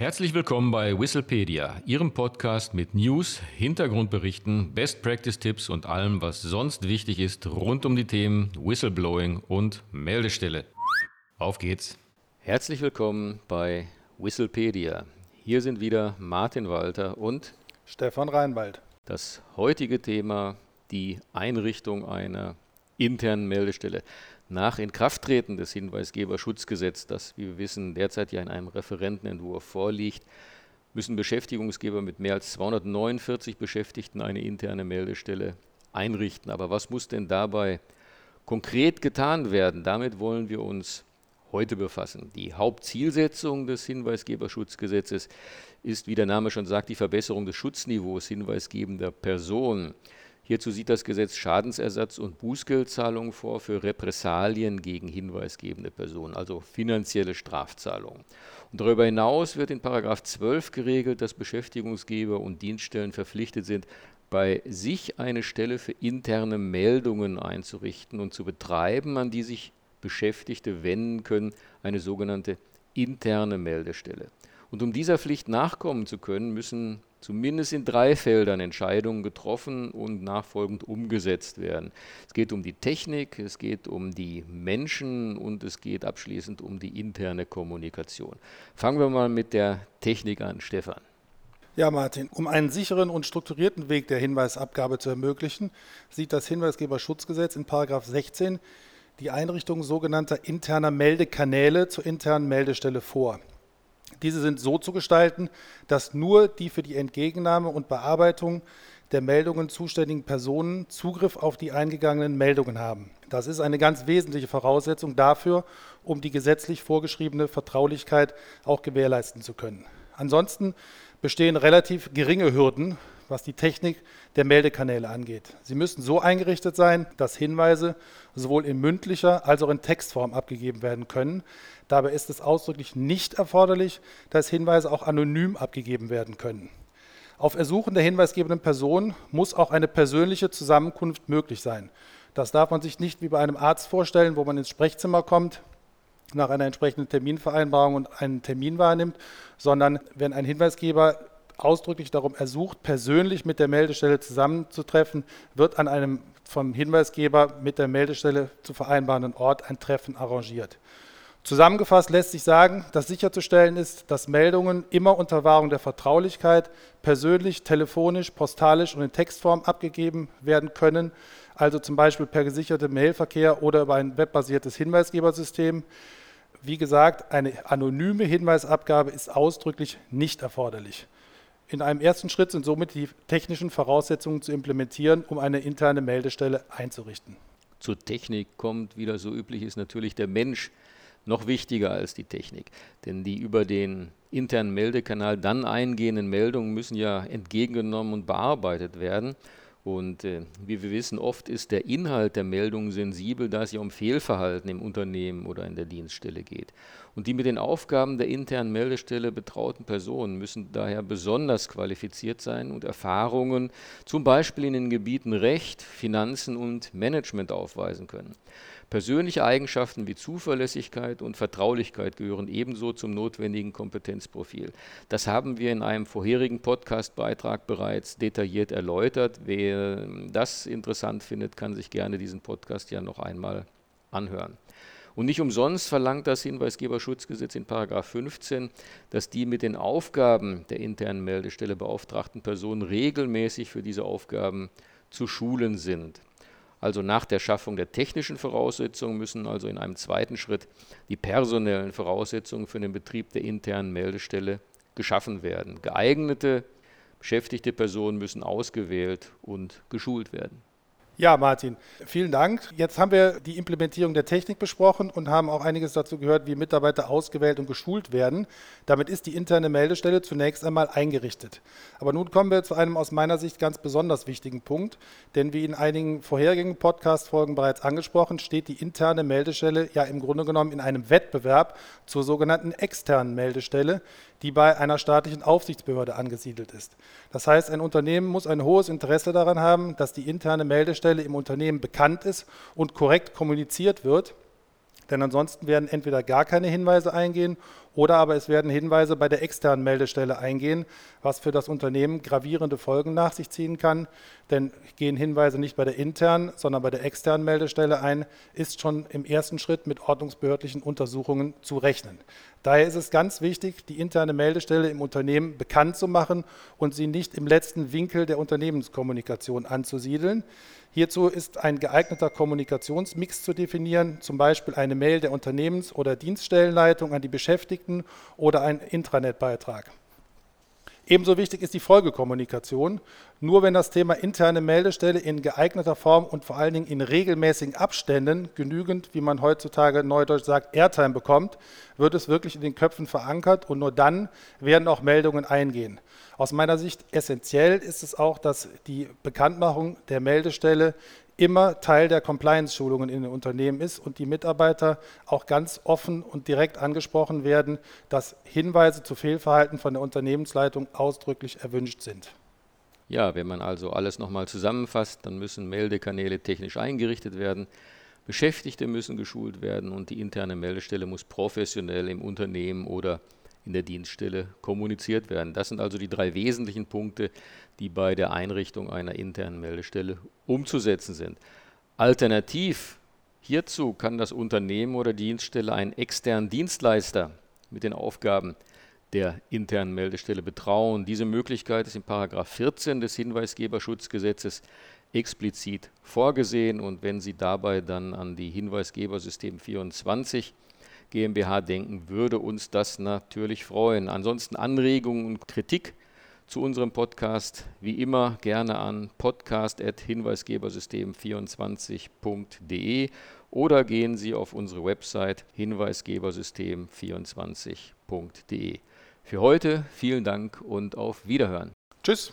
Herzlich willkommen bei Whistlepedia, Ihrem Podcast mit News, Hintergrundberichten, Best Practice Tipps und allem, was sonst wichtig ist rund um die Themen Whistleblowing und Meldestelle. Auf geht's. Herzlich willkommen bei Whistlepedia. Hier sind wieder Martin Walter und Stefan Reinwald. Das heutige Thema die Einrichtung einer internen Meldestelle. Nach Inkrafttreten des Hinweisgeberschutzgesetzes, das, wie wir wissen, derzeit ja in einem Referentenentwurf vorliegt, müssen Beschäftigungsgeber mit mehr als 249 Beschäftigten eine interne Meldestelle einrichten. Aber was muss denn dabei konkret getan werden? Damit wollen wir uns heute befassen. Die Hauptzielsetzung des Hinweisgeberschutzgesetzes ist, wie der Name schon sagt, die Verbesserung des Schutzniveaus hinweisgebender Personen. Hierzu sieht das Gesetz Schadensersatz und Bußgeldzahlungen vor für Repressalien gegen hinweisgebende Personen, also finanzielle Strafzahlungen. Und darüber hinaus wird in 12 geregelt, dass Beschäftigungsgeber und Dienststellen verpflichtet sind, bei sich eine Stelle für interne Meldungen einzurichten und zu betreiben, an die sich Beschäftigte wenden können, eine sogenannte interne Meldestelle. Und um dieser Pflicht nachkommen zu können, müssen zumindest in drei Feldern Entscheidungen getroffen und nachfolgend umgesetzt werden. Es geht um die Technik, es geht um die Menschen und es geht abschließend um die interne Kommunikation. Fangen wir mal mit der Technik an, Stefan. Ja, Martin, um einen sicheren und strukturierten Weg der Hinweisabgabe zu ermöglichen, sieht das Hinweisgeberschutzgesetz in 16 die Einrichtung sogenannter interner Meldekanäle zur internen Meldestelle vor. Diese sind so zu gestalten, dass nur die für die Entgegennahme und Bearbeitung der Meldungen zuständigen Personen Zugriff auf die eingegangenen Meldungen haben. Das ist eine ganz wesentliche Voraussetzung dafür, um die gesetzlich vorgeschriebene Vertraulichkeit auch gewährleisten zu können. Ansonsten bestehen relativ geringe Hürden was die Technik der Meldekanäle angeht. Sie müssen so eingerichtet sein, dass Hinweise sowohl in mündlicher als auch in Textform abgegeben werden können. Dabei ist es ausdrücklich nicht erforderlich, dass Hinweise auch anonym abgegeben werden können. Auf Ersuchen der hinweisgebenden Person muss auch eine persönliche Zusammenkunft möglich sein. Das darf man sich nicht wie bei einem Arzt vorstellen, wo man ins Sprechzimmer kommt, nach einer entsprechenden Terminvereinbarung und einen Termin wahrnimmt, sondern wenn ein Hinweisgeber ausdrücklich darum ersucht, persönlich mit der Meldestelle zusammenzutreffen, wird an einem vom Hinweisgeber mit der Meldestelle zu vereinbarenden Ort ein Treffen arrangiert. Zusammengefasst lässt sich sagen, dass sicherzustellen ist, dass Meldungen immer unter Wahrung der Vertraulichkeit persönlich, telefonisch, postalisch und in Textform abgegeben werden können, also zum Beispiel per gesichertem Mailverkehr oder über ein webbasiertes Hinweisgebersystem. Wie gesagt, eine anonyme Hinweisabgabe ist ausdrücklich nicht erforderlich. In einem ersten Schritt sind somit die technischen Voraussetzungen zu implementieren, um eine interne Meldestelle einzurichten. Zur Technik kommt, wie das so üblich ist, natürlich der Mensch noch wichtiger als die Technik. Denn die über den internen Meldekanal dann eingehenden Meldungen müssen ja entgegengenommen und bearbeitet werden. Und äh, wie wir wissen, oft ist der Inhalt der Meldung sensibel, da es ja um Fehlverhalten im Unternehmen oder in der Dienststelle geht. Und die mit den Aufgaben der internen Meldestelle betrauten Personen müssen daher besonders qualifiziert sein und Erfahrungen zum Beispiel in den Gebieten Recht, Finanzen und Management aufweisen können. Persönliche Eigenschaften wie Zuverlässigkeit und Vertraulichkeit gehören ebenso zum notwendigen Kompetenzprofil. Das haben wir in einem vorherigen Podcastbeitrag bereits detailliert erläutert. Wer das interessant findet, kann sich gerne diesen Podcast ja noch einmal anhören. Und nicht umsonst verlangt das Hinweisgeberschutzgesetz in 15, dass die mit den Aufgaben der internen Meldestelle beauftragten Personen regelmäßig für diese Aufgaben zu schulen sind. Also nach der Schaffung der technischen Voraussetzungen müssen also in einem zweiten Schritt die personellen Voraussetzungen für den Betrieb der internen Meldestelle geschaffen werden. Geeignete beschäftigte Personen müssen ausgewählt und geschult werden. Ja, Martin, vielen Dank. Jetzt haben wir die Implementierung der Technik besprochen und haben auch einiges dazu gehört, wie Mitarbeiter ausgewählt und geschult werden. Damit ist die interne Meldestelle zunächst einmal eingerichtet. Aber nun kommen wir zu einem aus meiner Sicht ganz besonders wichtigen Punkt, denn wie in einigen vorherigen Podcast-Folgen bereits angesprochen, steht die interne Meldestelle ja im Grunde genommen in einem Wettbewerb zur sogenannten externen Meldestelle, die bei einer staatlichen Aufsichtsbehörde angesiedelt ist. Das heißt, ein Unternehmen muss ein hohes Interesse daran haben, dass die interne Meldestelle im Unternehmen bekannt ist und korrekt kommuniziert wird, denn ansonsten werden entweder gar keine Hinweise eingehen Oder aber es werden Hinweise bei der externen Meldestelle eingehen, was für das Unternehmen gravierende Folgen nach sich ziehen kann. Denn gehen Hinweise nicht bei der internen, sondern bei der externen Meldestelle ein, ist schon im ersten Schritt mit ordnungsbehördlichen Untersuchungen zu rechnen. Daher ist es ganz wichtig, die interne Meldestelle im Unternehmen bekannt zu machen und sie nicht im letzten Winkel der Unternehmenskommunikation anzusiedeln. Hierzu ist ein geeigneter Kommunikationsmix zu definieren, zum Beispiel eine Mail der Unternehmens- oder Dienststellenleitung an die Beschäftigten oder ein Intranetbeitrag. Ebenso wichtig ist die Folgekommunikation. Nur wenn das Thema interne Meldestelle in geeigneter Form und vor allen Dingen in regelmäßigen Abständen genügend, wie man heutzutage neudeutsch sagt, Airtime bekommt, wird es wirklich in den Köpfen verankert und nur dann werden auch Meldungen eingehen. Aus meiner Sicht essentiell ist es auch, dass die Bekanntmachung der Meldestelle immer Teil der Compliance-Schulungen in den Unternehmen ist und die Mitarbeiter auch ganz offen und direkt angesprochen werden, dass Hinweise zu Fehlverhalten von der Unternehmensleitung ausdrücklich erwünscht sind. Ja, wenn man also alles nochmal zusammenfasst, dann müssen Meldekanäle technisch eingerichtet werden, Beschäftigte müssen geschult werden und die interne Meldestelle muss professionell im Unternehmen oder in der Dienststelle kommuniziert werden. Das sind also die drei wesentlichen Punkte, die bei der Einrichtung einer internen Meldestelle umzusetzen sind. Alternativ hierzu kann das Unternehmen oder Dienststelle einen externen Dienstleister mit den Aufgaben der internen Meldestelle betrauen. Diese Möglichkeit ist in 14 des Hinweisgeberschutzgesetzes explizit vorgesehen und wenn Sie dabei dann an die Hinweisgebersystem 24 GmbH denken, würde uns das natürlich freuen. Ansonsten Anregungen und Kritik zu unserem Podcast wie immer gerne an podcast.hinweisgebersystem24.de oder gehen Sie auf unsere Website hinweisgebersystem24.de. Für heute vielen Dank und auf Wiederhören. Tschüss.